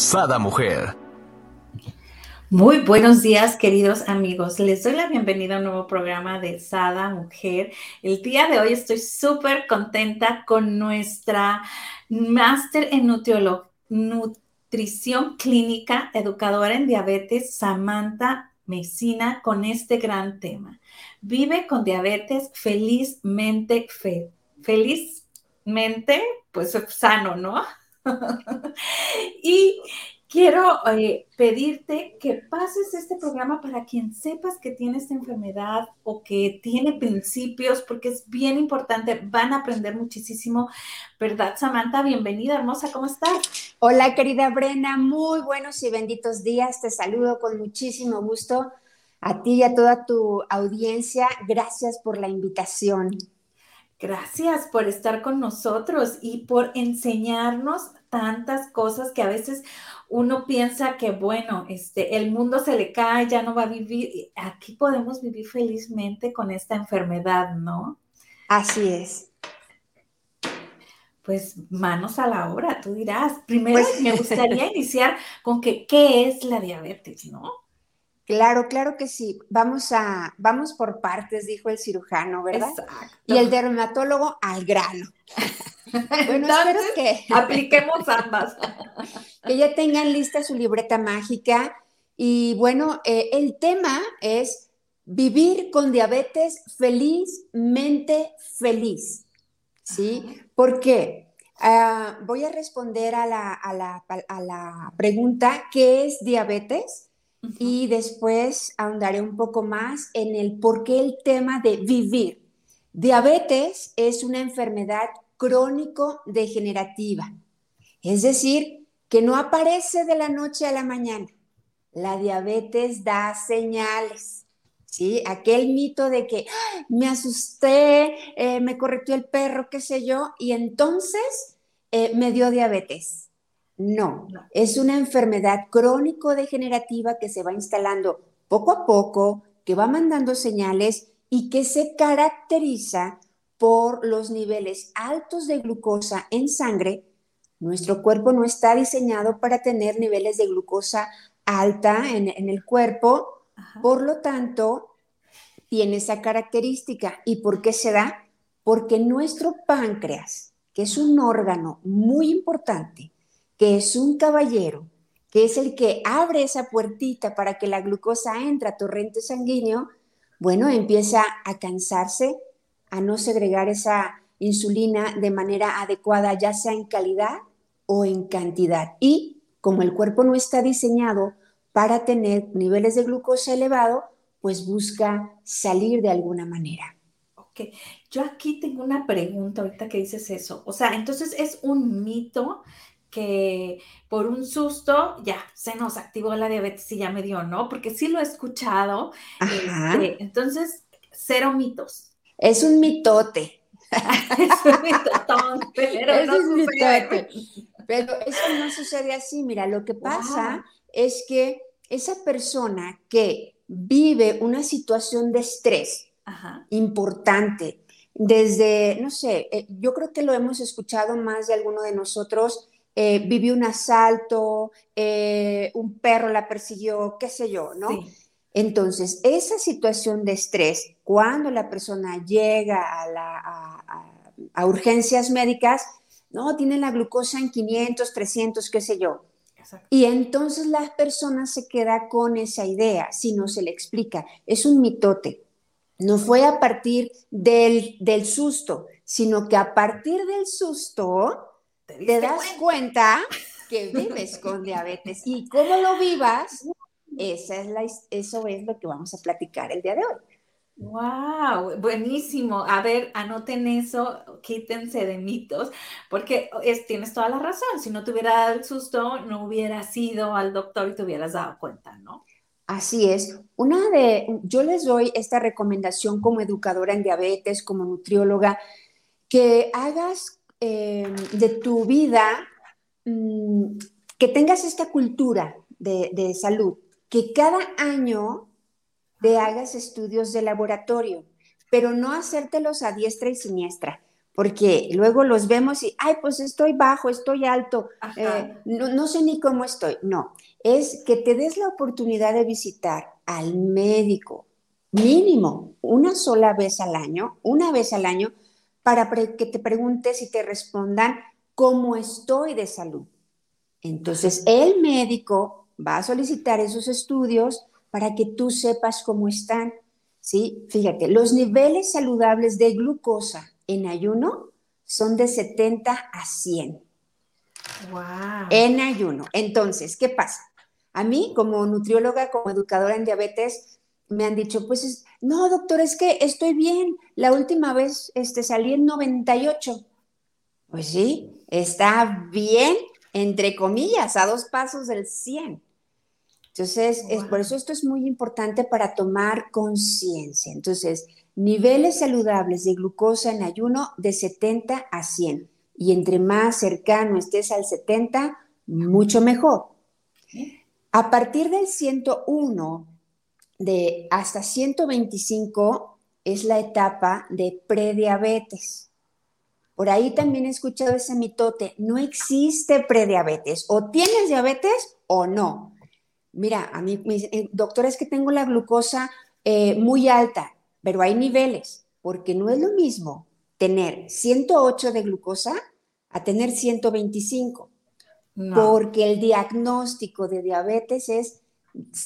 Sada Mujer. Muy buenos días, queridos amigos. Les doy la bienvenida a un nuevo programa de Sada Mujer. El día de hoy estoy súper contenta con nuestra máster en nutrición clínica, educadora en diabetes, Samantha Mesina, con este gran tema. Vive con diabetes felizmente, felizmente, pues sano, ¿no? y quiero eh, pedirte que pases este programa para quien sepas que tiene esta enfermedad o que tiene principios, porque es bien importante, van a aprender muchísimo, ¿verdad, Samantha? Bienvenida, hermosa, ¿cómo estás? Hola, querida Brena, muy buenos y benditos días, te saludo con muchísimo gusto a ti y a toda tu audiencia, gracias por la invitación. Gracias por estar con nosotros y por enseñarnos tantas cosas que a veces uno piensa que, bueno, este, el mundo se le cae, ya no va a vivir. Aquí podemos vivir felizmente con esta enfermedad, ¿no? Así es. Pues manos a la obra, tú dirás. Primero pues me gustaría iniciar con que, ¿qué es la diabetes, no? Claro, claro que sí. Vamos a, vamos por partes, dijo el cirujano, ¿verdad? Exacto. Y el dermatólogo al grano. bueno, espero que apliquemos ambas. que ya tengan lista su libreta mágica. Y bueno, eh, el tema es vivir con diabetes felizmente feliz. ¿Sí? ¿Por qué? Ah, voy a responder a la, a, la, a la pregunta, ¿qué es diabetes? Y después ahondaré un poco más en el por qué el tema de vivir. Diabetes es una enfermedad crónico-degenerativa, es decir, que no aparece de la noche a la mañana. La diabetes da señales. ¿Sí? Aquel mito de que me asusté, eh, me correteó el perro, qué sé yo, y entonces eh, me dio diabetes. No, es una enfermedad crónico-degenerativa que se va instalando poco a poco, que va mandando señales y que se caracteriza por los niveles altos de glucosa en sangre. Nuestro cuerpo no está diseñado para tener niveles de glucosa alta en, el cuerpo, por lo tanto, tiene esa característica. ¿Y por qué se da? Porque nuestro páncreas, que es un órgano muy importante, que es un caballero, que es el que abre esa puertita para que la glucosa entre a torrente sanguíneo, bueno, empieza a cansarse, a no segregar esa insulina de manera adecuada, ya sea en calidad o en cantidad. Y como el cuerpo no está diseñado para tener niveles de glucosa elevado, pues busca salir de alguna manera. Ok, yo aquí tengo una pregunta ahorita que dices eso. O sea, entonces es un mito que por un susto ya se nos activó la diabetes y ya me dio, ¿no? Porque sí lo he escuchado. Este, entonces, cero mitos. Es un mitote. es un mitotón, pero no un Mitote. Pero eso no sucede así. Mira, lo que pasa es que esa persona que vive una situación de estrés importante, desde, no sé, eh, yo creo que lo hemos escuchado más de alguno de nosotros, eh, vivió un asalto, eh, un perro la persiguió, qué sé yo, ¿no? Entonces, esa situación de estrés, cuando la persona llega a, urgencias médicas, no, tiene la glucosa en 500, 300, qué sé yo. Y entonces la persona se queda con esa idea, si no se le explica. Es un mitote. No fue a partir del, del susto, sino que a partir del susto, te, das cuenta? que vives con diabetes y cómo lo vivas, esa es la, eso es lo que vamos a platicar el día de hoy. Wow, buenísimo. A ver, anoten eso, quítense de mitos, porque es, tienes toda la razón. Si no te hubiera dado el susto, no hubieras ido al doctor y te hubieras dado cuenta, ¿no? Así es. Una de, yo les doy esta recomendación como educadora en diabetes, como nutrióloga, que hagas eh, de tu vida, mm, que tengas esta cultura de, de salud, que cada año de hagas estudios de laboratorio, pero no hacértelos a diestra y siniestra, porque luego los vemos y, ay, pues estoy bajo, estoy alto, eh, no, no sé ni cómo estoy. No, es que te des la oportunidad de visitar al médico mínimo una sola vez al año, una vez al año, para que te preguntes y te respondan cómo estoy de salud. Entonces, el médico va a solicitar esos estudios para que tú sepas cómo están. ¿sí? Fíjate, los niveles saludables de glucosa en ayuno son de 70 a 100. Wow. En ayuno. Entonces, ¿qué pasa? A mí, como nutrióloga, como educadora en diabetes, me han dicho, pues, no, doctor, es que estoy bien. La última vez este, salí en 98. Pues sí, está bien, entre comillas, a dos pasos del 100. Entonces, es, por eso esto es muy importante para tomar conciencia. Entonces, niveles saludables de glucosa en ayuno de 70 a 100. Y entre más cercano estés al 70, mucho mejor. A partir del 101 de hasta 125 es la etapa de prediabetes. Por ahí también he escuchado ese mitote, no existe prediabetes, o tienes diabetes o no. Mira, a mí, eh, doctora, es que tengo la glucosa eh, muy alta, pero hay niveles, porque no es lo mismo tener 108 de glucosa a tener 125, porque el diagnóstico de diabetes es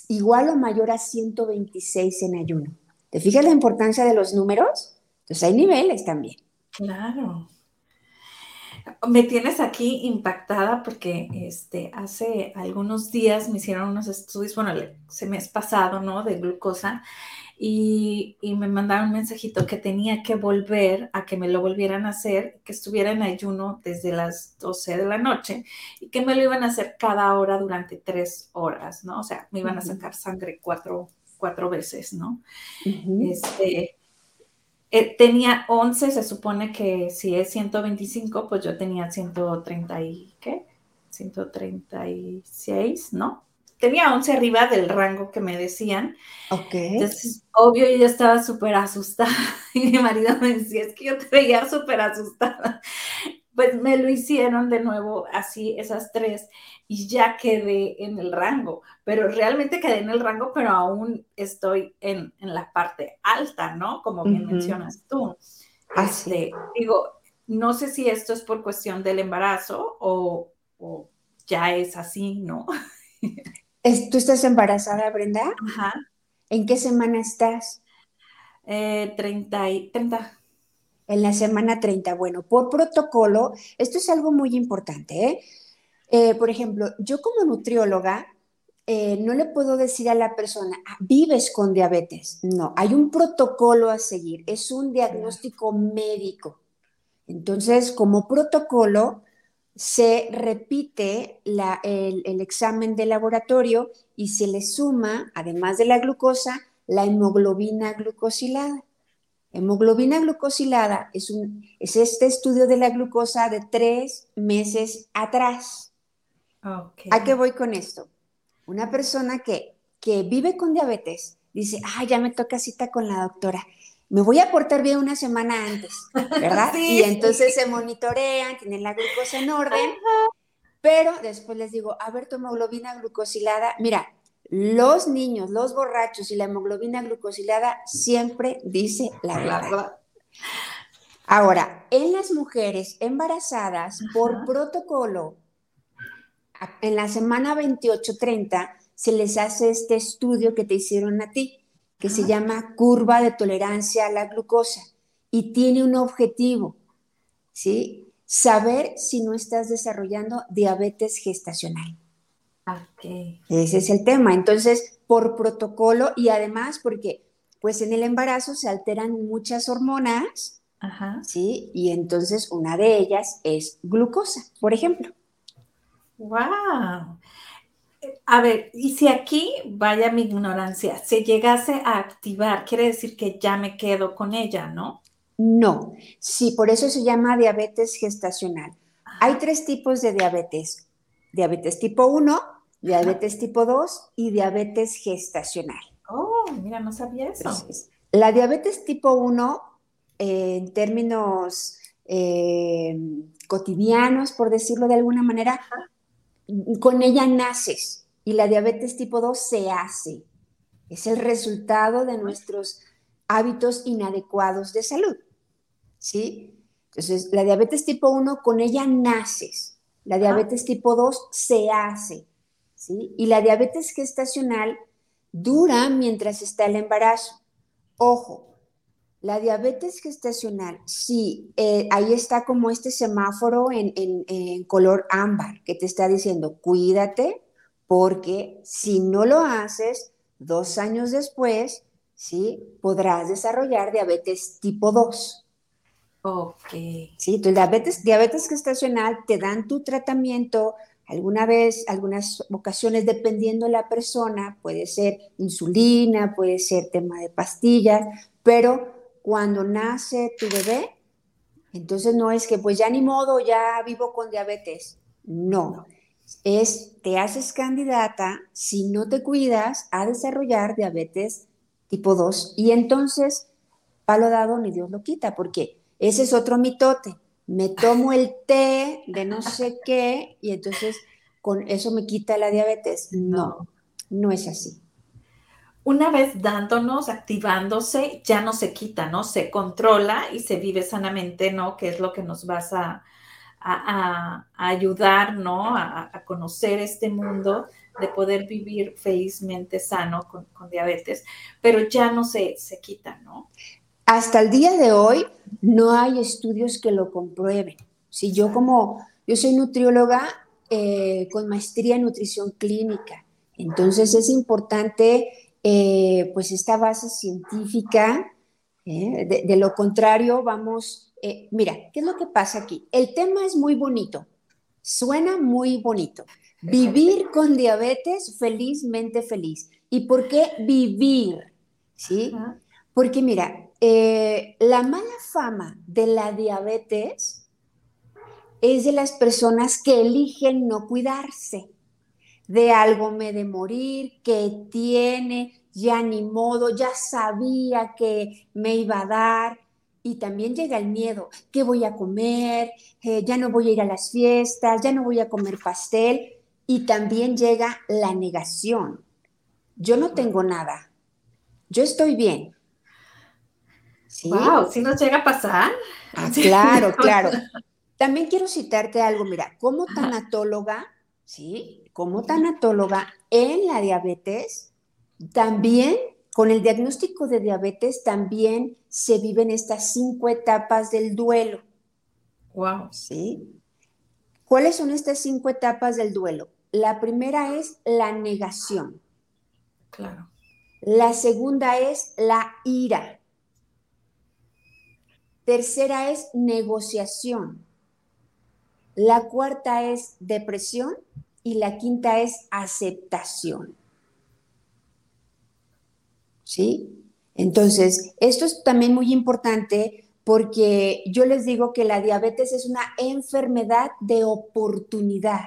igual o mayor a 126 en ayuno. ¿Te fijas la importancia de los números? Entonces hay niveles también. Claro. Me tienes aquí impactada porque este, hace algunos días me hicieron unos estudios, bueno, se me ha pasado, ¿no? De glucosa y, me mandaron un mensajito que tenía que volver a que me lo volvieran a hacer, que estuviera en ayuno desde las 12 de la noche y que me lo iban a hacer cada hora durante tres horas, ¿no? O sea, me iban a sacar sangre cuatro, cuatro veces, ¿no? Este eh, tenía 11, se supone que si es 125, pues yo tenía 130 y, ¿qué? 136, ¿no? Tenía 11 arriba del rango que me decían. Ok. Entonces, obvio, yo ya estaba súper asustada y mi marido me decía, es que yo te veía súper asustada. Pues me lo hicieron de nuevo así, esas tres y ya quedé en el rango, pero realmente quedé en el rango, pero aún estoy en, la parte alta, ¿no? Como bien mencionas tú. Este, digo, no sé si esto es por cuestión del embarazo o, ya es así, ¿no? ¿Tú estás embarazada, Brenda? Ajá. ¿En qué semana estás? Eh, 30, y, 30. En la semana 30. Bueno, por protocolo, esto es algo muy importante, ¿eh? Eh, por ejemplo, yo como nutrióloga eh, no le puedo decir a la persona, ah, vives con diabetes. No, hay un protocolo a seguir, es un diagnóstico médico. Entonces, como protocolo, se repite el, el, examen de laboratorio y se le suma, además de la glucosa, la hemoglobina glucosilada. Hemoglobina glucosilada es, un, es este estudio de la glucosa de tres meses atrás. ¿A qué voy con esto? Una persona que, que vive con diabetes dice, ah, ya me toca cita con la doctora. Me voy a portar bien una semana antes, ¿verdad? Y entonces se monitorean, tienen la glucosa en orden, pero después les digo, a ver, tu hemoglobina glucosilada, mira, los niños, los borrachos y la hemoglobina glucosilada siempre dice la verdad. Ahora, en las mujeres embarazadas, por protocolo, en la semana 28-30 se les hace este estudio que te hicieron a ti, que se llama curva de tolerancia a la glucosa y tiene un objetivo, ¿sí? Saber si no estás desarrollando diabetes gestacional. Okay. Ese es el tema. Entonces, por protocolo y además porque pues en el embarazo se alteran muchas hormonas, ¿sí? Y entonces una de ellas es glucosa, por ejemplo. ¡Wow! A ver, y si aquí, vaya mi ignorancia, se llegase a activar, quiere decir que ya me quedo con ella, ¿no? No, sí, por eso se llama diabetes gestacional. Hay tres tipos de diabetes. Diabetes tipo 1, diabetes tipo 2 y diabetes gestacional. Oh, mira, no sabía eso. la diabetes tipo 1, eh, en términos eh, cotidianos, por decirlo de alguna manera, con ella naces y la diabetes tipo 2 se hace. Es el resultado de nuestros hábitos inadecuados de salud. ¿Sí? Entonces, la diabetes tipo 1 con ella naces. La diabetes tipo 2 se hace. ¿Sí? Y la diabetes gestacional dura mientras está el embarazo. Ojo, la diabetes gestacional, sí, eh, ahí está como este semáforo en, color ámbar que te está diciendo, cuídate, porque si no lo haces, dos años después, sí, podrás desarrollar diabetes tipo 2. Ok. Sí, tu diabetes, diabetes gestacional te dan tu tratamiento, alguna vez, algunas ocasiones, dependiendo de la persona, puede ser insulina, puede ser tema de pastillas, pero cuando nace tu bebé, entonces no es que pues ya ni modo, ya vivo con diabetes. No, es te haces candidata, si no te cuidas, a desarrollar diabetes tipo 2 y entonces, palo dado ni Dios lo quita, porque ese es otro mitote. Me tomo el té de no sé qué y entonces con eso me quita la diabetes. No, no es así una vez dándonos, activándose, ya no se quita, ¿no? Se controla y se vive sanamente, ¿no? Que es lo que nos vas a, ayudar, ¿no? A, conocer este mundo, de poder vivir felizmente sano con, diabetes, pero ya no se, se quita, ¿no? Hasta el día de hoy no hay estudios que lo comprueben. Si yo como, yo soy nutrióloga eh, con maestría en nutrición clínica, entonces es importante eh, pues esta base científica. ¿eh? de, lo contrario, vamos, eh, mira, ¿qué es lo que pasa aquí? El tema es muy bonito, suena muy bonito. Vivir con diabetes felizmente feliz. ¿Y por qué vivir? ¿Sí? Porque mira, la mala fama de la diabetes es de las personas que eligen no cuidarse de algo me de morir, que tiene, ya ni modo, ya sabía que me iba a dar. Y también llega el miedo, ¿qué voy a comer? Eh, ya no voy a ir a las fiestas, ya no voy a comer pastel. Y también llega la negación. Yo no tengo nada. Yo estoy bien. ¿Sí? Wow, si nos llega a pasar. Ah, claro, claro. También quiero citarte algo, mira, como tanatóloga, ¿sí? como tanatóloga en la diabetes, también con el diagnóstico de diabetes también se viven estas cinco etapas del duelo. Wow. ¿Sí? ¿Cuáles son estas cinco etapas del duelo? La primera es la negación. Claro. La segunda es la ira. Tercera es negociación. La cuarta es depresión y la quinta es aceptación. ¿Sí? Entonces, esto es también muy importante porque yo les digo que la diabetes es una enfermedad de oportunidad.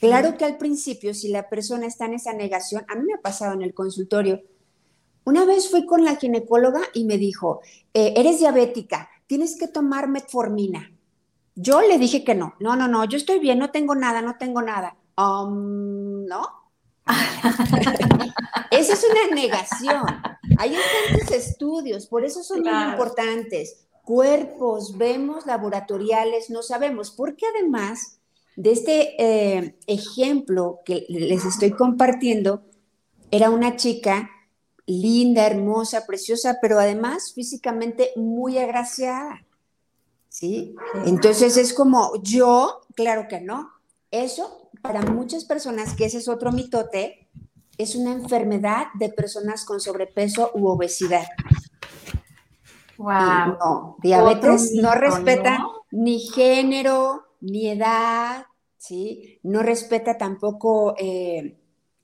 Claro que al principio, si la persona está en esa negación, a mí me ha pasado en el consultorio. Una vez fui con la ginecóloga y me dijo, eh, eres diabética, tienes que tomar metformina. Yo le dije que no, no, no, no, yo estoy bien, no tengo nada, no tengo nada. Um, ¿No? Esa es una negación. Hay tantos estudios, por eso son muy importantes. Cuerpos, vemos laboratoriales, no sabemos, porque además de este eh, ejemplo que les estoy compartiendo, era una chica linda, hermosa, preciosa, pero además físicamente muy agraciada. ¿sí? Entonces es como yo, claro que no. Eso, para muchas personas, que ese es otro mitote, es una enfermedad de personas con sobrepeso u obesidad. Wow. no, diabetes no respeta ni género, ni edad, ¿sí? No respeta tampoco eh,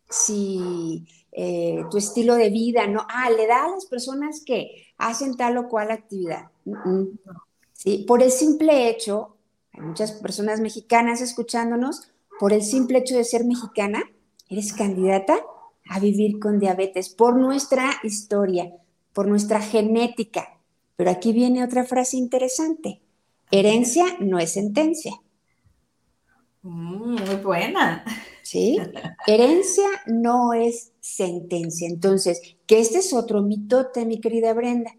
si eh, tu estilo de vida, ¿no? Ah, le da a las personas que hacen tal o cual actividad. ¿sí? Por el simple hecho, hay muchas personas mexicanas escuchándonos, por el simple hecho de ser mexicana, eres candidata a vivir con diabetes por nuestra historia, por nuestra genética. Pero aquí viene otra frase interesante. Herencia no es sentencia. Mm, muy buena. ¿Sí? Herencia no es sentencia. Entonces, que este es otro mitote, mi querida Brenda.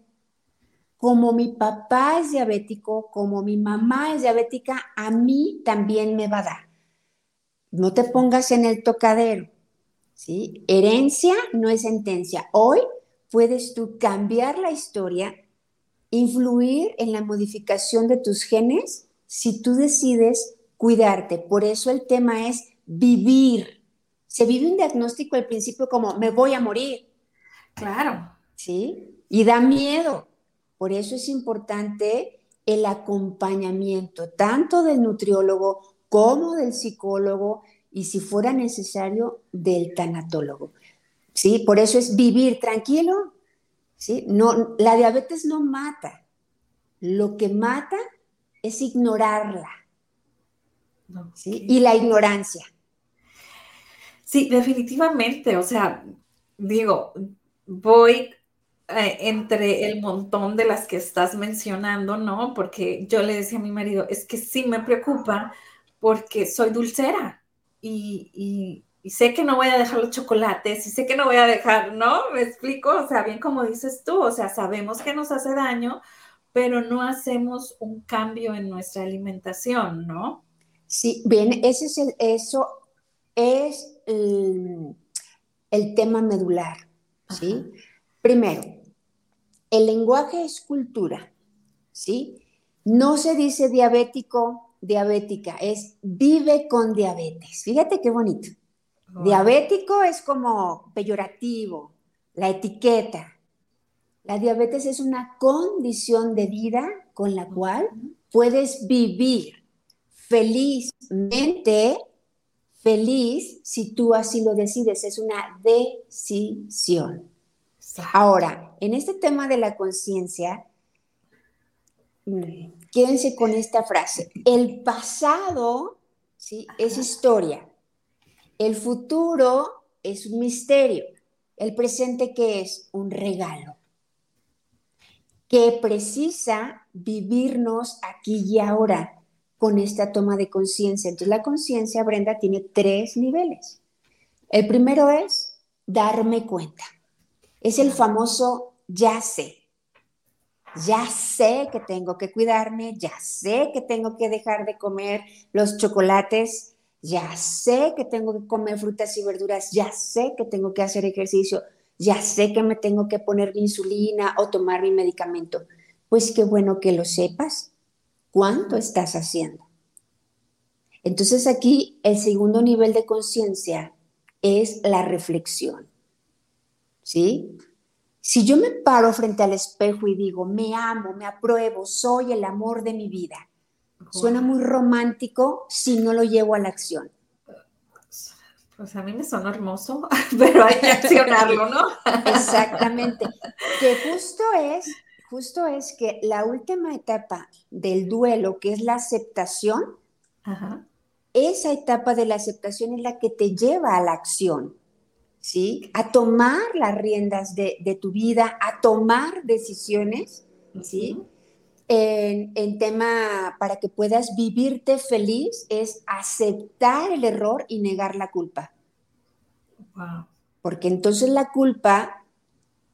Como mi papá es diabético, como mi mamá es diabética, a mí también me va a dar. No te pongas en el tocadero. ¿sí? Herencia no es sentencia. Hoy puedes tú cambiar la historia, influir en la modificación de tus genes si tú decides cuidarte. Por eso el tema es vivir. Se vive un diagnóstico al principio como me voy a morir. Claro. ¿Sí? Y da miedo. Por eso es importante el acompañamiento, tanto del nutriólogo como del psicólogo y si fuera necesario del tanatólogo. ¿Sí? Por eso es vivir tranquilo. ¿Sí? No, la diabetes no mata. Lo que mata es ignorarla. ¿sí? Y la ignorancia. Sí, definitivamente. O sea, digo, voy eh, entre el montón de las que estás mencionando, ¿no? Porque yo le decía a mi marido, es que sí me preocupa porque soy dulcera y, sé que no voy a dejar los chocolates y sé que no voy a dejar, ¿no? Me explico, o sea, bien como dices tú, o sea, sabemos que nos hace daño, pero no hacemos un cambio en nuestra alimentación, ¿no? Sí, bien, ese es el, eso es el, tema medular, ¿sí? Primero, el lenguaje es cultura, ¿sí? No se dice diabético, diabética, es vive con diabetes. Fíjate qué bonito. Diabético es como peyorativo, la etiqueta. La diabetes es una condición de vida con la cual puedes vivir felizmente, feliz si tú así lo decides. Es una decisión. Ahora, en este tema de la conciencia, quédense con esta frase. El pasado ¿sí? es historia. El futuro es un misterio. El presente que es un regalo. Que precisa vivirnos aquí y ahora con esta toma de conciencia. Entonces la conciencia, Brenda, tiene tres niveles. El primero es darme cuenta. Es el famoso ya sé. Ya sé que tengo que cuidarme, ya sé que tengo que dejar de comer los chocolates, ya sé que tengo que comer frutas y verduras, ya sé que tengo que hacer ejercicio, ya sé que me tengo que poner mi insulina o tomar mi medicamento. Pues qué bueno que lo sepas. ¿Cuánto estás haciendo? Entonces aquí el segundo nivel de conciencia es la reflexión. ¿sí? Si yo me paro frente al espejo y digo, me amo, me apruebo, soy el amor de mi vida, suena muy romántico si no lo llevo a la acción. Pues a mí me suena hermoso, pero hay que accionarlo, ¿no? Exactamente. Que justo es, justo es que la última etapa del duelo, que es la aceptación, esa etapa de la aceptación es la que te lleva a la acción. ¿Sí? A tomar las riendas de, tu vida, a tomar decisiones, ¿sí? En, tema para que puedas vivirte feliz es aceptar el error y negar la culpa. Porque entonces la culpa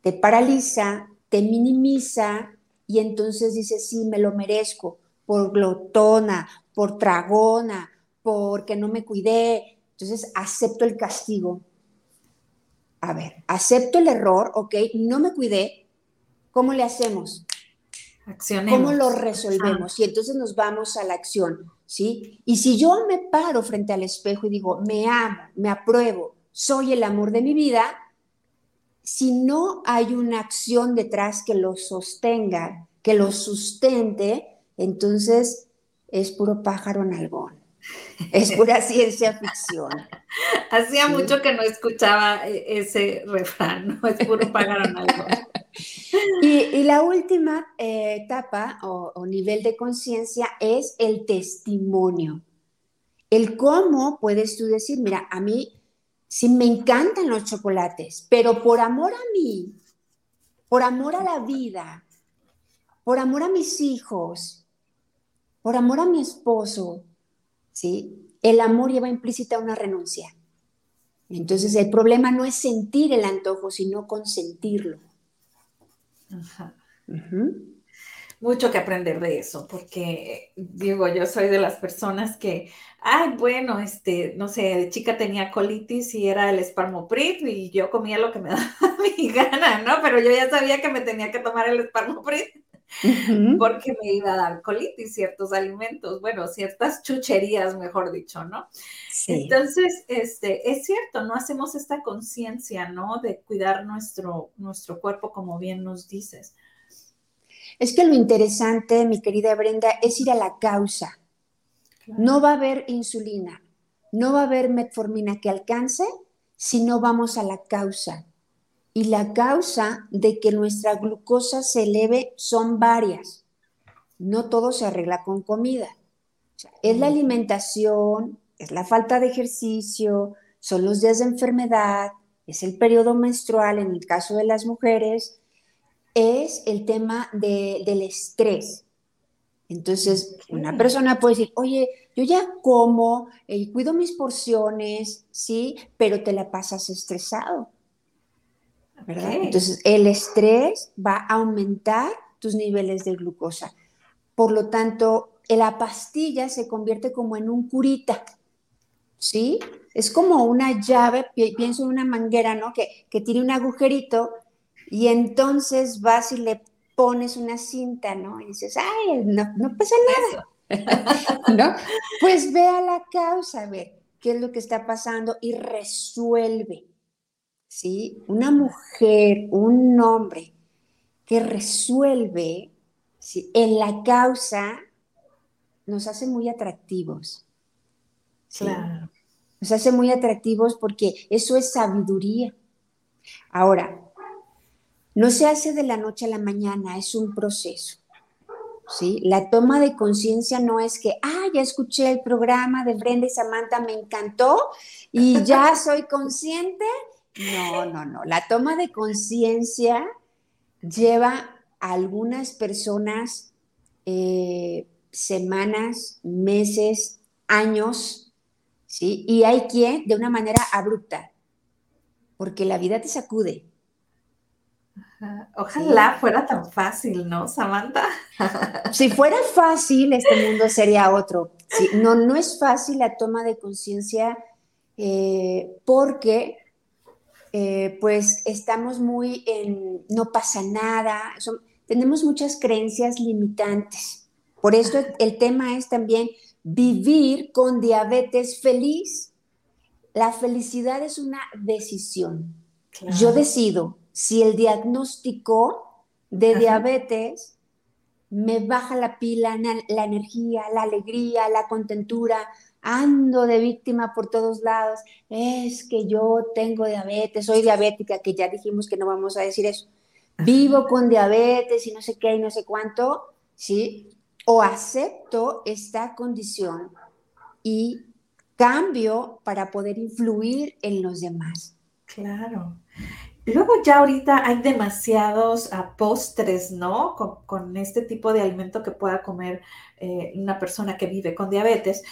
te paraliza, te minimiza y entonces dices, sí, me lo merezco por glotona, por tragona, porque no me cuidé. Entonces acepto el castigo a ver, acepto el error, ok, no me cuidé, ¿cómo le hacemos? Accionemos. ¿Cómo lo resolvemos? Y entonces nos vamos a la acción, ¿sí? Y si yo me paro frente al espejo y digo, me amo, me apruebo, soy el amor de mi vida, si no hay una acción detrás que lo sostenga, que lo sustente, entonces es puro pájaro en algón. Es pura ciencia ficción. Hacía mucho que no escuchaba e, ese refrán, ¿no? Es puro pájaro en algón. Y, la última eh, etapa o, nivel de conciencia es el testimonio. El cómo puedes tú decir, mira, a mí sí me encantan los chocolates, pero por amor a mí, por amor a la vida, por amor a mis hijos, por amor a mi esposo, ¿sí? El amor lleva implícita una renuncia. Entonces el problema no es sentir el antojo, sino consentirlo. Mucho que aprender de eso, porque digo, yo soy de las personas que, ay, bueno, este, no sé, de chica tenía colitis y era el esparmoprit y yo comía lo que me daba mi gana, ¿no? Pero yo ya sabía que me tenía que tomar el esparmoprit. Porque me iba a dar colitis ciertos alimentos, bueno, ciertas chucherías, mejor dicho, ¿no? Entonces, este, es cierto, no hacemos esta conciencia, ¿no? De cuidar nuestro, nuestro cuerpo, como bien nos dices. Es que lo interesante, mi querida Brenda, es ir a la causa. No va a haber insulina, no va a haber metformina que alcance si no vamos a la causa. Y la causa de que nuestra glucosa se eleve son varias. No todo se arregla con comida. es la alimentación, es la falta de ejercicio, son los días de enfermedad, es el periodo menstrual en el caso de las mujeres, es el tema del estrés. Entonces, una persona puede decir, oye, yo ya como, y eh, cuido mis porciones, sí, pero te la pasas estresado. ¿Verdad? Entonces, el estrés va a aumentar tus niveles de glucosa. Por lo tanto, la pastilla se convierte como en un curita, ¿sí? Es como una llave, pienso en una manguera, ¿no? Que, que tiene un agujerito y entonces vas y le pones una cinta, ¿no? Y dices, ay, no, no pasa nada, ¿no? Pues ve a la causa, a ver qué es lo que está pasando y resuelve. ¿Sí? Una mujer, un hombre que resuelve en la causa nos hace muy atractivos. Claro. Nos hace muy atractivos porque eso es sabiduría. Ahora, no se hace de la noche a la mañana, es un proceso. ¿sí? La toma de conciencia no es que, ah, ya escuché el programa de Brenda y Samantha, me encantó y ya soy consciente no, no, no. La toma de conciencia lleva a algunas personas eh, semanas, meses, años, ¿sí? Y hay quien de una manera abrupta, porque la vida te sacude. Ojalá fuera tan fácil, ¿no, Samantha? si fuera fácil, este mundo sería otro. no, no es fácil la toma de conciencia eh, porque eh, pues estamos muy en no pasa nada, tenemos muchas creencias limitantes. Por eso el tema es también vivir con diabetes feliz. La felicidad es una decisión. Yo decido si el diagnóstico de diabetes me baja la pila, la energía, la alegría, la contentura, ando de víctima por todos lados, es que yo tengo diabetes, soy diabética, que ya dijimos que no vamos a decir eso, vivo con diabetes y no sé qué y no sé cuánto, ¿sí? O acepto esta condición y cambio para poder influir en los demás. Claro. Luego ya ahorita hay demasiados uh, postres, ¿no? Con, este tipo de alimento que pueda comer eh, una persona que vive con diabetes.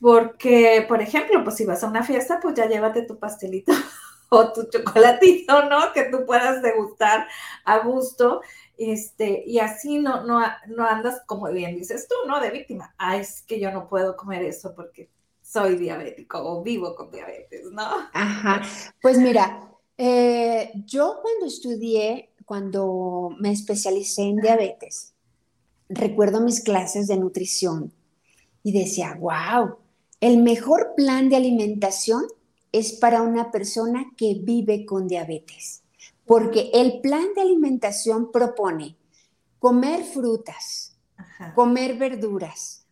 Porque, por ejemplo, pues si vas a una fiesta, pues ya llévate tu pastelito o tu chocolatito, ¿no? Que tú puedas degustar a gusto. Este, y así no, no, no andas, como bien dices tú, ¿no? De víctima. Ah, es que yo no puedo comer eso porque soy diabético o vivo con diabetes, ¿no? Ajá. Pues mira, eh, yo cuando estudié, cuando me especialicé en diabetes, recuerdo mis clases de nutrición y decía, wow, el mejor plan de alimentación es para una persona que vive con diabetes, porque el plan de alimentación propone comer frutas, comer verduras,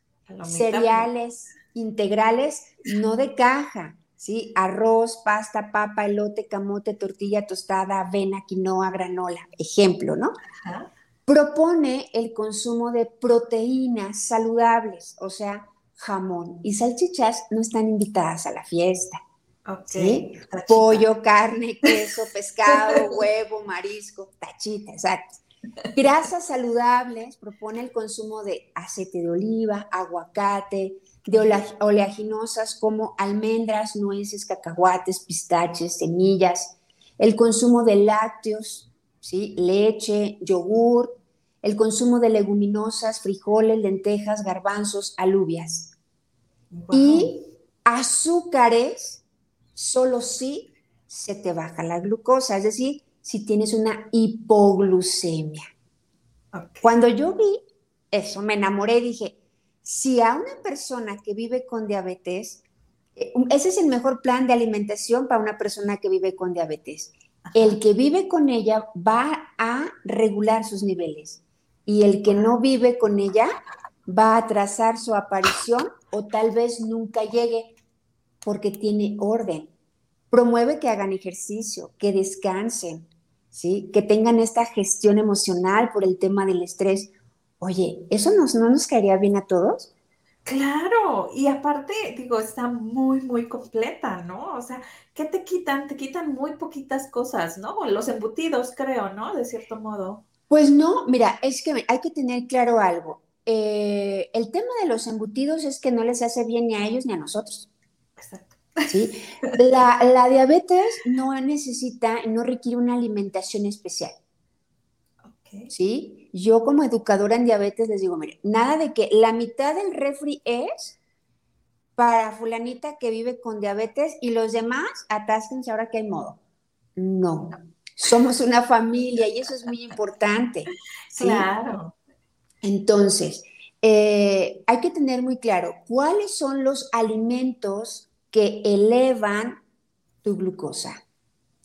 cereales integrales, no de caja, ¿sí? Arroz, pasta, papa, elote, camote, tortilla tostada, avena, quinoa, granola, ejemplo, ¿no? Propone el consumo de proteínas saludables, o sea, jamón y salchichas no están invitadas a la fiesta. ¿sí? Pollo, carne, queso, pescado, huevo, marisco, tachita, exacto. Grasas saludables propone el consumo de aceite de oliva, aguacate, de oleaginosas como almendras, nueces, cacahuates, pistaches, semillas, el consumo de lácteos, ¿sí? leche, yogur, el consumo de leguminosas, frijoles, lentejas, garbanzos, alubias. Y azúcares, solo si se te baja la glucosa, es decir, si tienes una hipoglucemia. Cuando yo vi eso, me enamoré y dije, si a una persona que vive con diabetes, eh, ese es el mejor plan de alimentación para una persona que vive con diabetes. El que vive con ella va a regular sus niveles y el que no vive con ella va a atrasar su aparición o tal vez nunca llegue porque tiene orden. Promueve que hagan ejercicio, que descansen, ¿sí? que tengan esta gestión emocional por el tema del estrés. Oye, ¿eso no nos caería bien a todos? Claro, y aparte, digo, está muy, muy completa, ¿no? O sea, ¿qué te quitan? Te quitan muy poquitas cosas, ¿no? Los embutidos, creo, ¿no? De cierto modo. Pues no, mira, es que hay que tener claro algo. Eh, el tema de los embutidos es que no les hace bien ni a ellos ni a nosotros. Exacto. ¿sí? La, la diabetes no necesita, no requiere una alimentación especial. ¿Sí? Yo como educadora en diabetes les digo, mire, nada de que la mitad del refri es para fulanita que vive con diabetes y los demás atásquense ahora que hay modo. No, somos una familia y eso es muy importante. Claro. Entonces, eh, hay que tener muy claro cuáles son los alimentos que elevan tu glucosa.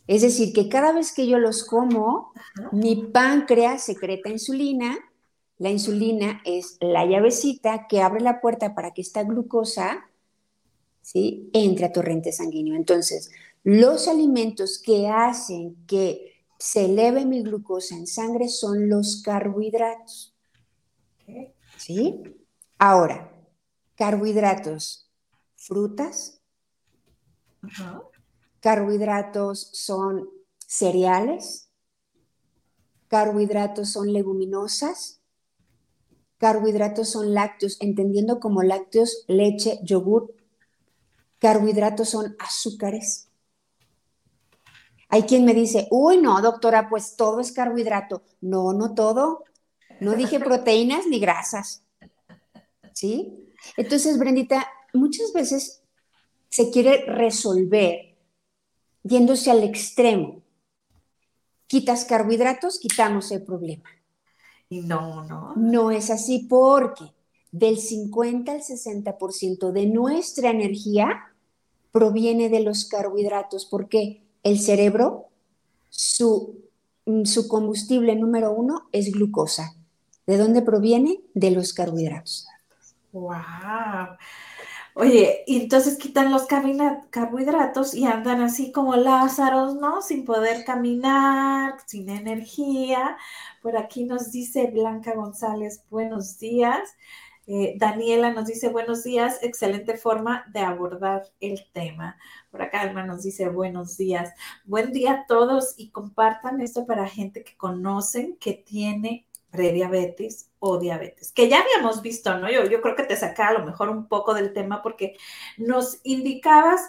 Es decir, que cada vez que yo los como, mi páncreas secreta insulina. La insulina es la llavecita que abre la puerta para que esta glucosa ¿sí? entre a torrente sanguíneo. Entonces, los alimentos que hacen que se eleve mi glucosa en sangre son los carbohidratos. ¿Sí? Ahora, carbohidratos, frutas, Carbohidratos son cereales, carbohidratos son leguminosas, carbohidratos son lácteos, entendiendo como lácteos leche, yogur. Carbohidratos son azúcares. Hay quien me dice, uy, no, doctora, pues todo es carbohidrato. No, no todo. No dije proteínas ni grasas. ¿Sí? Entonces, Brendita, muchas veces se quiere resolver yéndose al extremo. Quitas carbohidratos, quitamos el problema. Y no, no. No es así porque del 50 al 60% de nuestra energía proviene de los carbohidratos, porque el cerebro, su, su combustible número uno es glucosa. ¿De dónde proviene? De los carbohidratos. ¡Wow! Oye, y entonces quitan los carbohidratos y andan así como Lázaros, ¿no? Sin poder caminar, sin energía. Por aquí nos dice Blanca González, buenos días. Eh, Daniela nos dice buenos días, excelente forma de abordar el tema. Por acá Alma nos dice buenos días. Buen día a todos y compartan esto para gente que conocen que tiene prediabetes o diabetes, que ya habíamos visto, ¿no? Yo, yo creo que te saca a lo mejor un poco del tema porque nos indicabas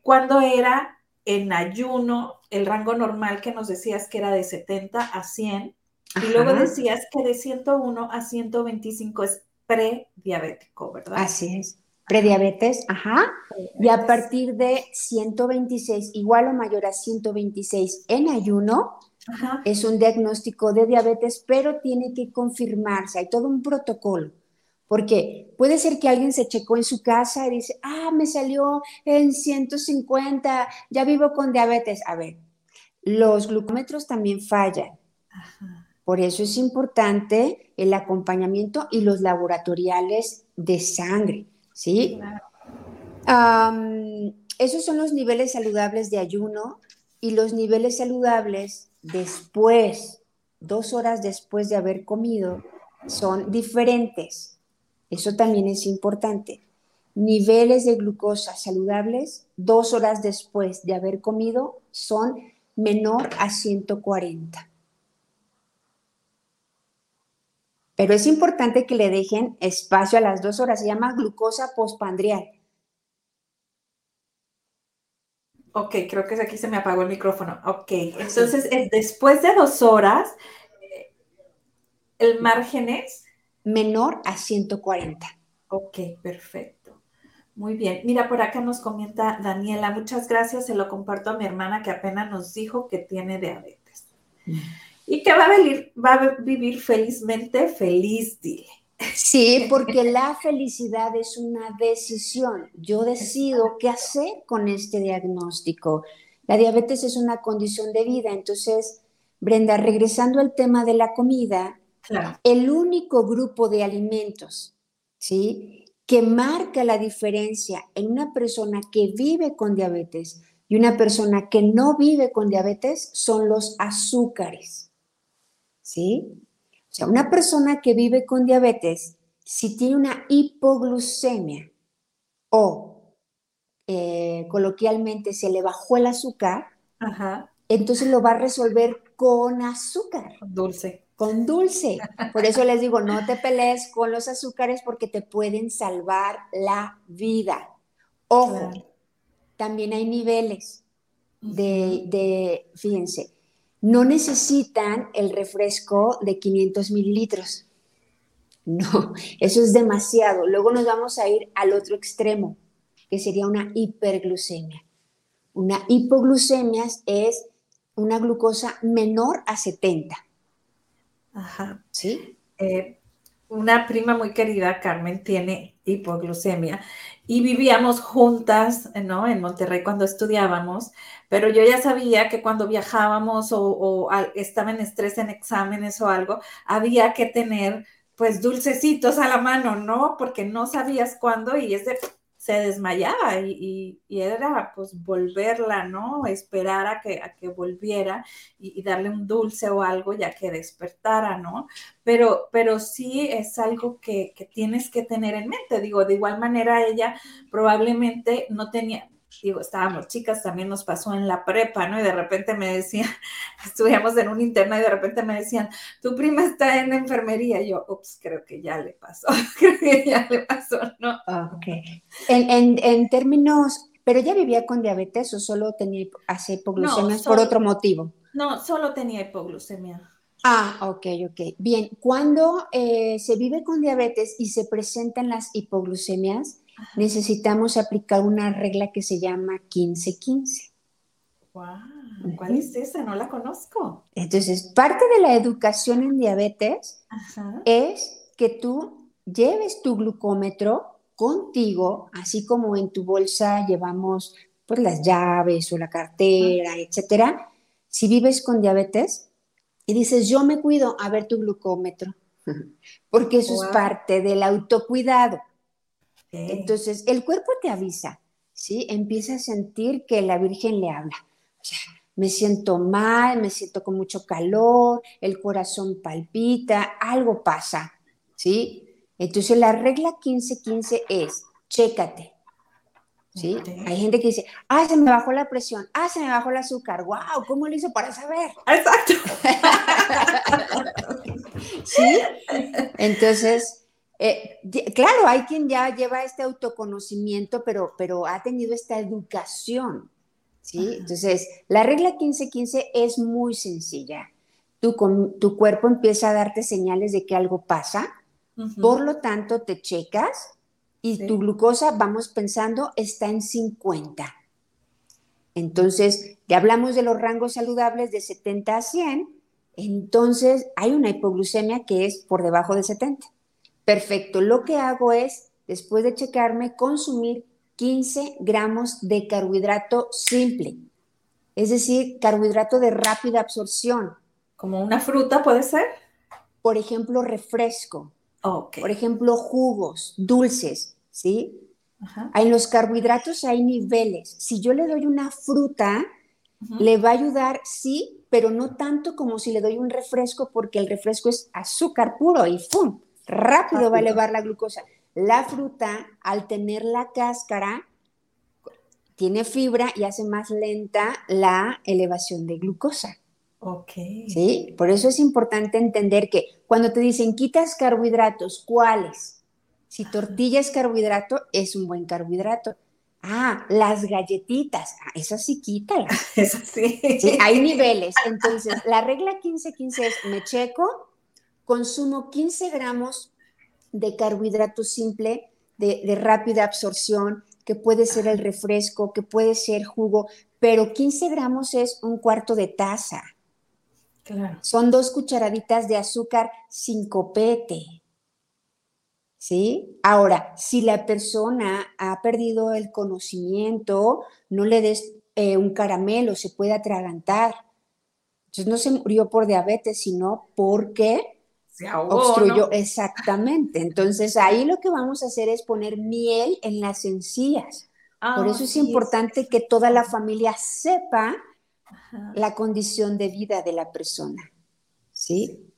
cuando era en ayuno el rango normal que nos decías que era de 70 a 100 y luego decías que de 101 a 125 es prediabético, ¿verdad? Así es. Prediabetes, ajá. Y a partir de 126, igual o mayor a 126 en ayuno, es un diagnóstico de diabetes, pero tiene que confirmarse, hay todo un protocolo, Porque puede ser que alguien se checó en su casa y dice, ah, me salió en 150, ya vivo con diabetes. A ver, los glucómetros también fallan. Por eso es importante el acompañamiento y los laboratoriales de sangre, ¿sí? esos son los niveles saludables de ayuno y los niveles saludables después, dos horas después de haber comido, son diferentes. Eso también es importante. Niveles de glucosa saludables dos horas después de haber comido son menor a 140. Pero es importante que le dejen espacio a las dos horas. Se llama glucosa postpandrial. Ok, creo que aquí se me apagó el micrófono. Ok, entonces después de dos horas, eh, el margen es menor a 140. Ok, perfecto. Muy bien. Mira, por acá nos comenta Daniela, muchas gracias, se lo comparto a mi hermana que apenas nos dijo que tiene diabetes. Mm. Y que va a, vivir, va a vivir felizmente feliz, dile. Sí, porque la felicidad es una decisión. Yo decido qué hacer con este diagnóstico. La diabetes es una condición de vida. Entonces, Brenda, regresando al tema de la comida, el único grupo de alimentos, ¿sí? Que marca la diferencia en una persona que vive con diabetes y una persona que no vive con diabetes son los azúcares, ¿sí? Sea, una persona que vive con diabetes, si tiene una hipoglucemia o eh, coloquialmente se le bajó el azúcar, entonces lo va a resolver con azúcar. Dulce. Con dulce. Por eso les digo, no te pelees con los azúcares porque te pueden salvar la vida. Ojo, también hay niveles de, de, fíjense, no necesitan el refresco de 500 mililitros. No, eso es demasiado. Luego nos vamos a ir al otro extremo, que sería una hiperglucemia. Una hipoglucemia es una glucosa menor a 70. Ajá. ¿Sí? Eh, una prima muy querida, Carmen, tiene hipoglucemia y vivíamos juntas, ¿no? En Monterrey cuando estudiábamos, pero yo ya sabía que cuando viajábamos o, o estaba en estrés en exámenes o algo, había que tener pues dulcecitos a la mano, ¿no? Porque no sabías cuándo y es de se desmayaba y, era pues volverla, ¿no? Esperar a que, a que volviera y, darle un dulce o algo ya que despertara, ¿no? Pero, pero sí es algo que, que tienes que tener en mente. Digo, de igual manera ella probablemente no tenía, digo, estábamos chicas, también nos pasó en la prepa, ¿no? Y de repente me decían, estudiamos en un interna y de repente me decían, tu prima está en enfermería. Y yo, ups, creo que ya le pasó, creo que ya le pasó, ¿no? Ah, ok. En, términos, ¿pero ella vivía con diabetes o solo tenía hace hipoglucemia por otro motivo? No, solo tenía hipoglucemia. Ah, ok, ok. Bien, cuando eh, se vive con diabetes y se presentan las hipoglucemias, necesitamos aplicar una regla que se llama 15-15. Wow, ¿Cuál es esa? No la conozco. Entonces, parte de la educación en diabetes es que tú lleves tu glucómetro contigo, así como en tu bolsa llevamos pues las llaves o la cartera, etcétera. Si vives con diabetes y dices, yo me cuido, a ver tu glucómetro, porque eso es parte del autocuidado. Entonces, el cuerpo te avisa, ¿sí? Empieza a sentir que la Virgen le habla. O sea, me siento mal, me siento con mucho calor, el corazón palpita, algo pasa, ¿sí? Entonces, la regla 15-15 es, chécate, ¿sí? Hay gente que dice, ah, se me bajó la presión, ah, se me bajó el azúcar, wow, ¿cómo lo hizo para saber? Exacto. ¿Sí? Entonces, eh, claro, hay quien ya lleva este autoconocimiento, pero, pero ha tenido esta educación, ¿sí? Entonces, la regla 15-15 es muy sencilla. Tu, tu cuerpo empieza a darte señales de que algo pasa, por lo tanto, te checas y tu glucosa, vamos pensando, está en 50. Entonces, ya hablamos de los rangos saludables de 70 a 100, entonces hay una hipoglucemia que es por debajo de 70 Perfecto. Lo que hago es, después de checarme, consumir 15 gramos de carbohidrato simple. Es decir, carbohidrato de rápida absorción. ¿Como una fruta puede ser? Por ejemplo, refresco. Ok. Por ejemplo, jugos, dulces, ¿sí? En los carbohidratos hay niveles. Si yo le doy una fruta, le va a ayudar, sí, pero no tanto como si le doy un refresco, porque el refresco es azúcar puro y ¡fum! Rápido, va a elevar la glucosa. La fruta, al tener la cáscara, tiene fibra y hace más lenta la elevación de glucosa. Ok. ¿Sí? Por eso es importante entender que cuando te dicen quitas carbohidratos, ¿cuáles? Si tortilla es carbohidrato, es un buen carbohidrato. Ah, las galletitas, ah, esas sí quítalas. Esas sí. sí. Hay niveles. Entonces, la regla 15-15 es, me checo, consumo 15 gramos de carbohidrato simple, de, de, rápida absorción, que puede ser el refresco, que puede ser jugo, pero 15 gramos es un cuarto de taza. Claro. Son dos cucharaditas de azúcar sin copete. ¿sí? Ahora, si la persona ha perdido el conocimiento, no le des eh, un caramelo, se puede atragantar. Entonces no se murió por diabetes, sino porque se ahogó, obstruyó. ¿no? Exactamente. Entonces ahí lo que vamos a hacer es poner miel en las encías. Ah, por eso es sí, importante sí. que toda la familia sepa Ajá. la condición de vida de la persona. ¿Sí?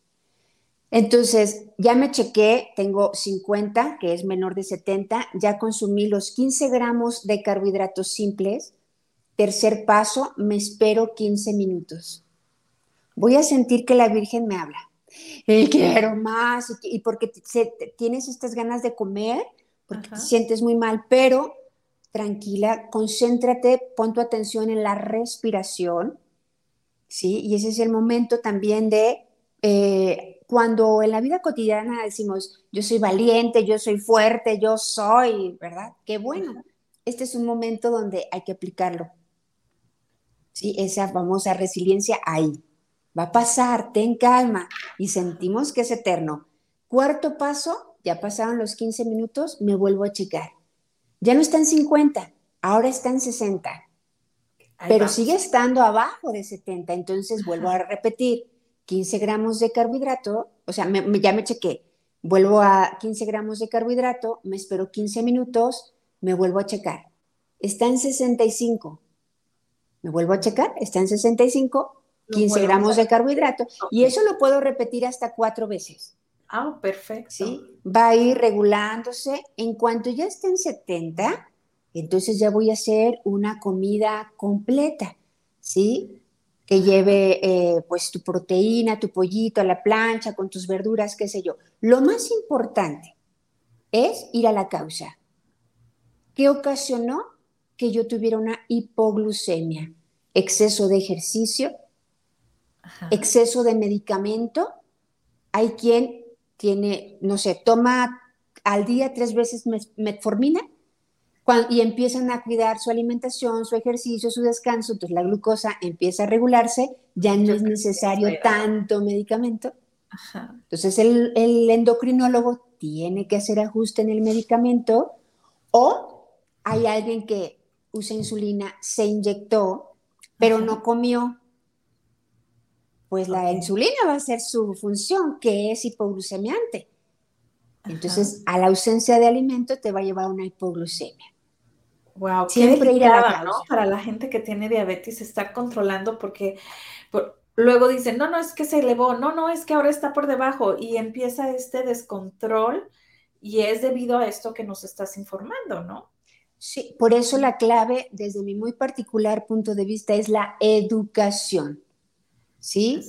Entonces, ya me chequé, tengo 50, que es menor de 70, ya consumí los 15 gramos de carbohidratos simples. Tercer paso, me espero 15 minutos. Voy a sentir que la Virgen me habla. Y quiero más, y, y porque se- tienes estas ganas de comer, porque Ajá. te sientes muy mal, pero tranquila, concéntrate, pon tu atención en la respiración, ¿sí? Y ese es el momento también de eh, cuando en la vida cotidiana decimos, yo soy valiente, yo soy fuerte, yo soy, ¿verdad? Qué bueno. Este es un momento donde hay que aplicarlo. Sí, esa famosa resiliencia ahí. Va a pasar, ten calma. Y sentimos que es eterno. Cuarto paso, ya pasaron los 15 minutos, me vuelvo a checar. Ya no está en 50, ahora está en 60 Ahí pero vamos. sigue estando abajo de 70, entonces vuelvo a repetir, 15 gramos de carbohidrato, o sea, me- me- ya me chequé, vuelvo a 15 gramos de carbohidrato, me espero 15 minutos, me vuelvo a checar, está en 65, me vuelvo a checar, está en 65, Lo 15 vuelvo a gramos de carbohidrato, y eso lo puedo repetir hasta cuatro veces. Ah, perfecto. ¿sí? Va a ir regulándose. En cuanto ya esté en 70, entonces ya voy a hacer una comida completa, ¿sí? Que lleve eh, pues tu proteína, tu pollito a la plancha con tus verduras, qué sé yo. Lo más importante es ir a la causa. ¿Qué ocasionó que yo tuviera una hipoglucemia? Exceso de ejercicio, Ajá. exceso de medicamento. Hay quien tiene, no sé, toma al día tres veces metformina y empiezan a cuidar su alimentación, su ejercicio, su descanso, entonces la glucosa empieza a regularse, ya no Yo es necesario tanto medicamento. Ajá. Entonces el, el endocrinólogo tiene que hacer ajuste en el medicamento o hay alguien que usa insulina, se inyectó, pero Ajá. no comió. Pues la insulina va a hacer su función, que es hipoglucemiante. Ajá. Entonces, a la ausencia de alimento te va a llevar a una hipoglucemia. Wow, Siempre ir a la ¿no? Para la gente que tiene diabetes estar controlando porque por- luego dicen, no, no, es que se elevó, no, no, es que ahora está por debajo y empieza este descontrol y es debido a esto que nos estás informando, ¿no? Sí, por eso la clave, desde mi muy particular punto de vista, es la educación. ¿Sí?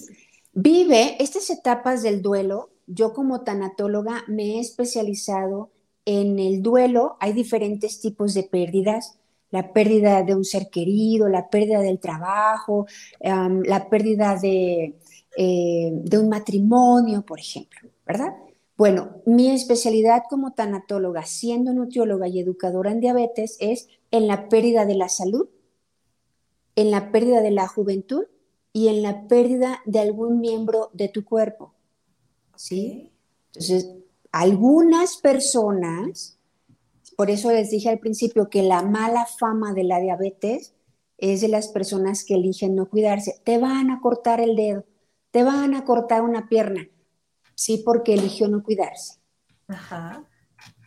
Vive estas etapas del duelo. Yo como tanatóloga me he especializado en el duelo. Hay diferentes tipos de pérdidas. La pérdida de un ser querido, la pérdida del trabajo, um, la pérdida de, eh, de un matrimonio, por ejemplo, ¿verdad? Bueno, mi especialidad como tanatóloga, siendo nutrióloga y educadora en diabetes, es en la pérdida de la salud, en la pérdida de la juventud y en la pérdida de algún miembro de tu cuerpo. ¿Sí? Entonces, algunas personas, por eso les dije al principio que la mala fama de la diabetes es de las personas que eligen no cuidarse. Te van a cortar el dedo, te van a cortar una pierna, sí, porque eligió no cuidarse. Ajá.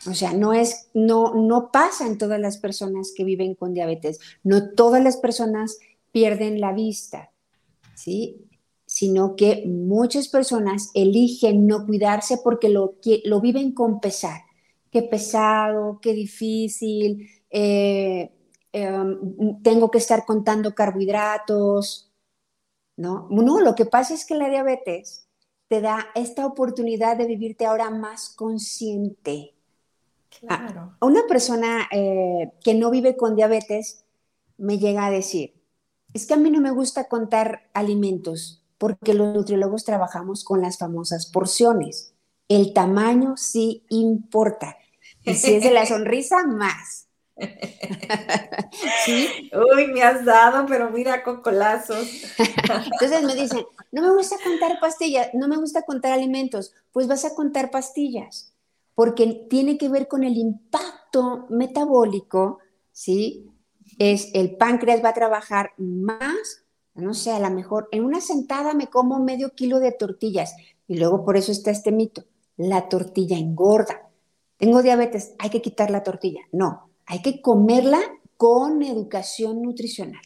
O sea, no es, no, no pasa en todas las personas que viven con diabetes. No todas las personas pierden la vista, ¿sí? Sino que muchas personas eligen no cuidarse porque lo, lo viven con pesar. Qué pesado, qué difícil, eh, em, tengo que estar contando carbohidratos, ¿no? No, lo que pasa es que la diabetes te da esta oportunidad de vivirte ahora más consciente, Claro. una persona eh, que no vive con diabetes me llega a decir, es que a mí no me gusta contar alimentos porque los nutriólogos trabajamos con las famosas porciones. El tamaño sí importa. Y si es de la sonrisa, más. ¿Sí? Uy, me has dado, pero mira, cocolazos. Entonces me dicen, no me gusta contar pastillas, no me gusta contar alimentos, pues vas a contar pastillas porque tiene que ver con el impacto metabólico, ¿sí? Es el páncreas va a trabajar más, no sé, a lo mejor en una sentada me como medio kilo de tortillas y luego por eso está este mito, la tortilla engorda. Tengo diabetes, hay que quitar la tortilla. No, hay que comerla con educación nutricional.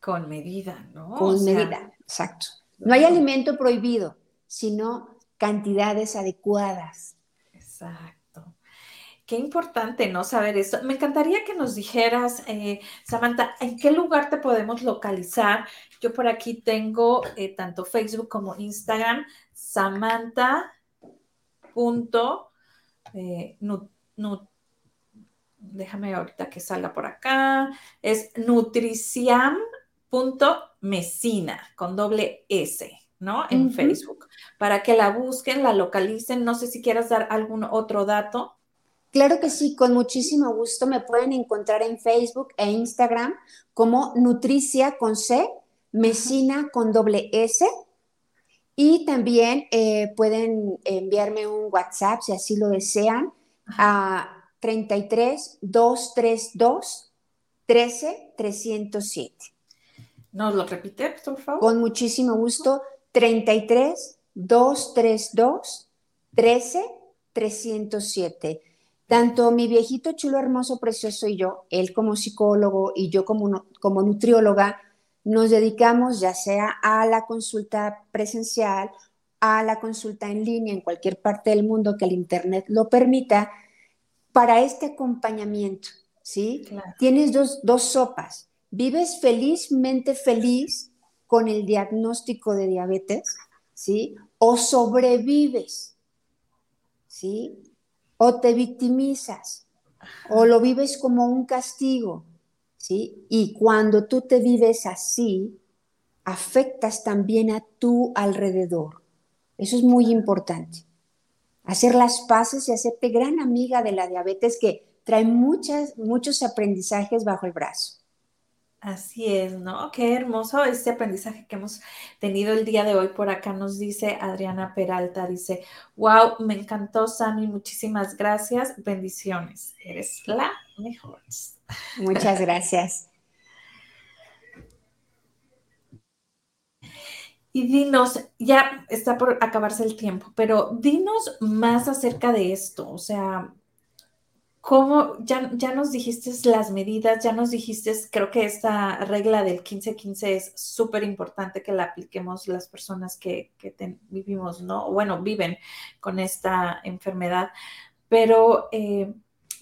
Con medida, ¿no? Con medida, exacto. No hay alimento prohibido, sino cantidades adecuadas. Exacto. Qué importante no saber esto. Me encantaría que nos dijeras, eh, Samantha, ¿en qué lugar te podemos localizar? Yo por aquí tengo eh, tanto Facebook como Instagram, Samantha. Eh, déjame ahorita que salga por acá, es nutriciam.mesina con doble S. ¿no? En Facebook, para que la busquen, la localicen. No sé si quieras dar algún otro dato. Claro que sí, con muchísimo gusto. Me pueden encontrar en Facebook e Instagram como Nutricia con C, Mesina con doble S. Y también eh, pueden enviarme un WhatsApp si así lo desean a 33 232 13 307. ¿Nos lo repite, por favor? Con muchísimo gusto. 33 232 13 307. Tanto mi viejito chulo, hermoso, precioso y yo, él como psicólogo y yo como, como nutrióloga, nos dedicamos ya sea a la consulta presencial, a la consulta en línea en cualquier parte del mundo que el Internet lo permita, para este acompañamiento, ¿sí? Tienes dos, dos sopas. Vives felizmente feliz con el diagnóstico de diabetes, ¿sí? O sobrevives, ¿sí? O te victimizas, o lo vives como un castigo, ¿sí? Y cuando tú te vives así, afectas también a tu alrededor. Eso es muy importante. Hacer las paces y hacerte gran amiga de la diabetes que trae muchas, muchos aprendizajes bajo el brazo. Así es, ¿no? Qué hermoso este aprendizaje que hemos tenido el día de hoy por acá, nos dice Adriana Peralta, dice, wow, me encantó Sammy, muchísimas gracias, bendiciones, eres la mejor. Muchas gracias. Y dinos, ya está por acabarse el tiempo, pero dinos más acerca de esto, o sea, ¿Cómo? Ya, ya nos dijiste las medidas, ya nos dijiste, creo que esta regla del 15-15 es súper importante que la apliquemos las personas que, vivimos, ¿no? Bueno, viven con esta enfermedad, pero eh,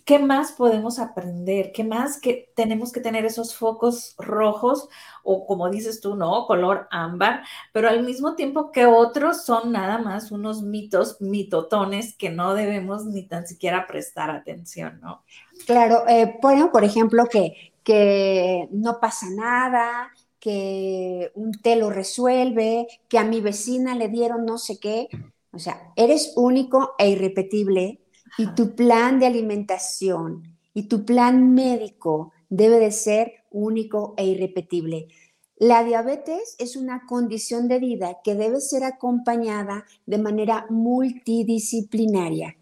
¿qué más podemos aprender? ¿Qué más que tenemos que tener esos focos rojos o como dices tú, no, color ámbar, pero al mismo tiempo que otros son nada más unos mitos, mitotones que no debemos ni tan siquiera prestar atención, ¿no? Claro, eh, por ejemplo, que, que no pasa nada, que un té lo resuelve, que a mi vecina le dieron no sé qué. O sea, eres único e irrepetible y tu plan de alimentación y tu plan médico debe de ser único e irrepetible. La diabetes es una condición de vida que debe ser acompañada de manera multidisciplinaria.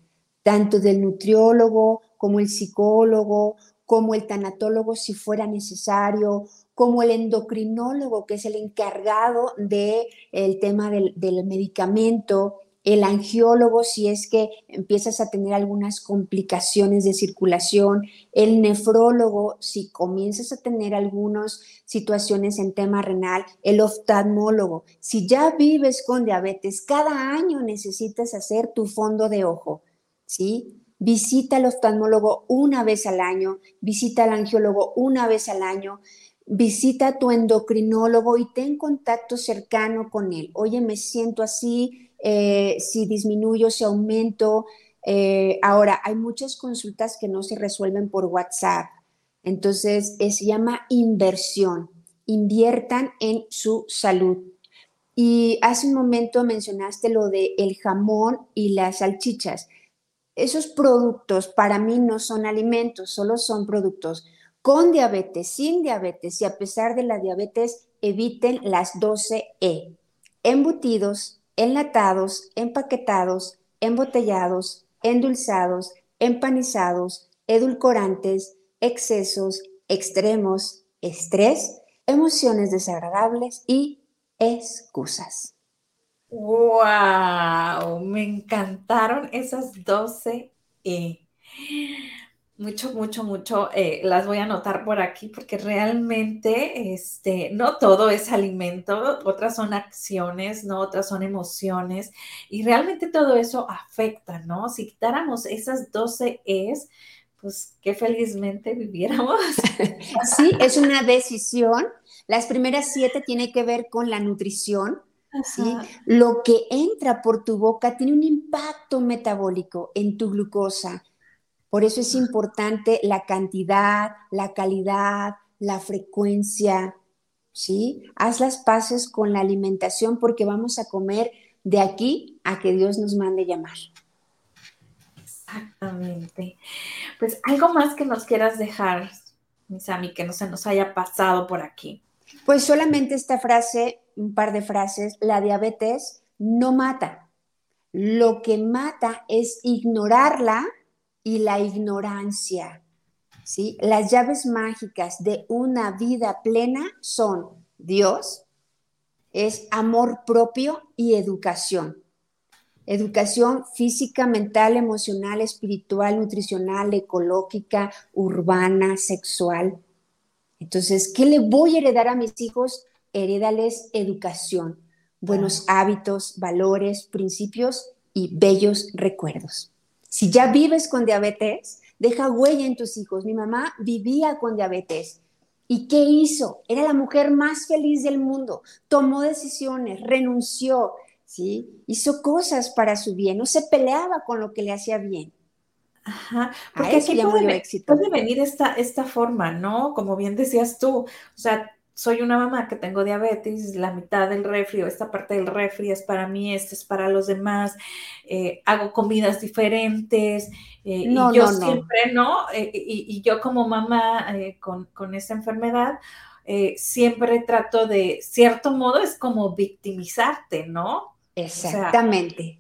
tanto del nutriólogo como el psicólogo, como el tanatólogo si fuera necesario, como el endocrinólogo, que es el encargado del el tema del, del medicamento, el angiólogo si es que empiezas a tener algunas complicaciones de circulación, el nefrólogo si comienzas a tener algunas situaciones en tema renal, el oftalmólogo, si ya vives con diabetes, cada año necesitas hacer tu fondo de ojo, ¿sí? Visita al oftalmólogo una vez al año, visita al angiólogo una vez al año, visita a tu endocrinólogo y ten contacto cercano con él. Oye, me siento así, eh, si disminuyo, si aumento. Eh, ahora, hay muchas consultas que no se resuelven por WhatsApp. Entonces, se llama inversión. Inviertan en su salud. Y hace un momento mencionaste lo de el jamón y las salchichas. Esos productos para mí no son alimentos, solo son productos. Con diabetes, sin diabetes y a pesar de la diabetes, eviten las 12E. Embutidos, enlatados, empaquetados, embotellados, endulzados, empanizados, edulcorantes, excesos, extremos, estrés, emociones desagradables y excusas. ¡Wow! Me encantaron esas 12 E mucho, mucho, mucho, eh, las voy a anotar por aquí porque realmente este, no todo es alimento, otras son acciones, ¿no? Otras son emociones y realmente todo eso afecta, ¿no? Si quitáramos esas 12 es, pues qué felizmente viviéramos. Sí, es una decisión. Las primeras siete tienen que ver con la nutrición, ¿sí? Lo que entra por tu boca tiene un impacto metabólico en tu glucosa por eso es importante la cantidad, la calidad, la frecuencia, ¿sí? Haz las paces con la alimentación porque vamos a comer de aquí a que Dios nos mande llamar. Exactamente. Pues algo más que nos quieras dejar, Misami, que no se nos haya pasado por aquí. Pues solamente esta frase, un par de frases, la diabetes no mata. Lo que mata es ignorarla y la ignorancia. ¿sí? Las llaves mágicas de una vida plena son Dios, es amor propio y educación. Educación física, mental, emocional, espiritual, nutricional, ecológica, urbana, sexual. Entonces, ¿qué le voy a heredar a mis hijos? Heredales educación, buenos hábitos, valores, principios y bellos recuerdos. Si ya vives con diabetes, deja huella en tus hijos. Mi mamá vivía con diabetes. ¿Y qué hizo? Era la mujer más feliz del mundo. Tomó decisiones, renunció, ¿sí? Hizo cosas para su bien, no se peleaba con lo que le hacía bien. Ajá, porque aquí puede, éxito. puede venir esta, esta forma, ¿no? Como bien decías tú, o sea, soy una mamá que tengo diabetes, la mitad del refri o esta parte del refri es para mí, esta es para los demás, eh, hago comidas diferentes eh, y yo siempre, ¿no? Eh, y, yo como mamá con, con, esa enfermedad, siempre trato de, cierto modo, es como victimizarte, ¿no? Exactamente.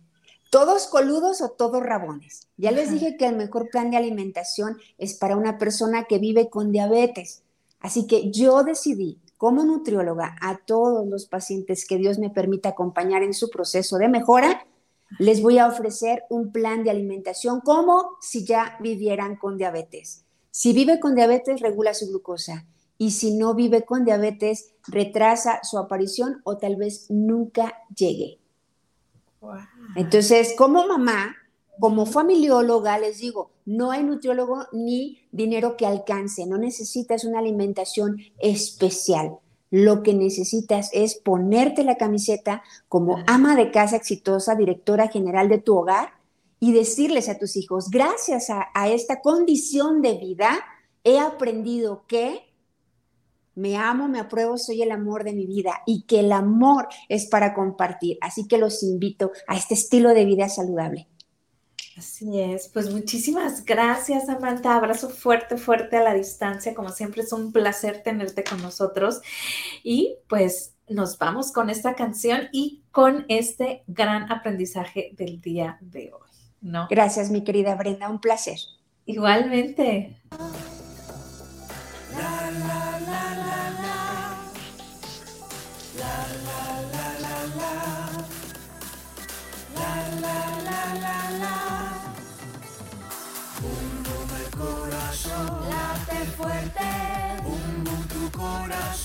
todos coludos o todos rabones. Ya les dije que el mejor plan de alimentación es para una persona que vive con diabetes. Así que yo decidí como nutrióloga a todos los pacientes que Dios me permita acompañar en su proceso de mejora, les voy a ofrecer un plan de alimentación como si ya vivieran con diabetes. Si vive con diabetes, regula su glucosa. Y si no vive con diabetes, retrasa su aparición o tal vez nunca llegue. Entonces, como mamá, como familióloga, les digo, no hay nutriólogo ni dinero que alcance, no necesitas una alimentación especial. Lo que necesitas es ponerte la camiseta como ama de casa exitosa, directora general de tu hogar y decirles a tus hijos, gracias a, a esta condición de vida, he aprendido que me amo, me apruebo, soy el amor de mi vida y que el amor es para compartir. Así que los invito a este estilo de vida saludable. Así es, pues muchísimas gracias Amanda, abrazo fuerte, fuerte a la distancia, como siempre es un placer tenerte con nosotros y pues nos vamos con esta canción y con este gran aprendizaje del día de hoy. No. Gracias, mi querida Brenda, un placer. Igualmente.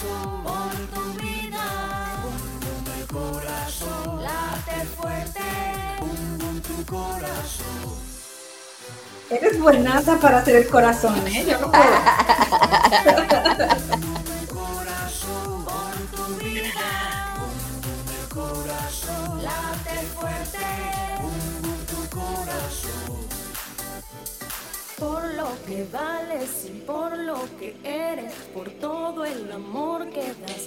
Corazón, por tu vida, bum el corazón, late fuerte, bum tu corazón. Eres buenaza para hacer el corazón, ¿eh? Yo no puedo. corazón por Por lo que vales y por lo que eres, por todo el amor que das,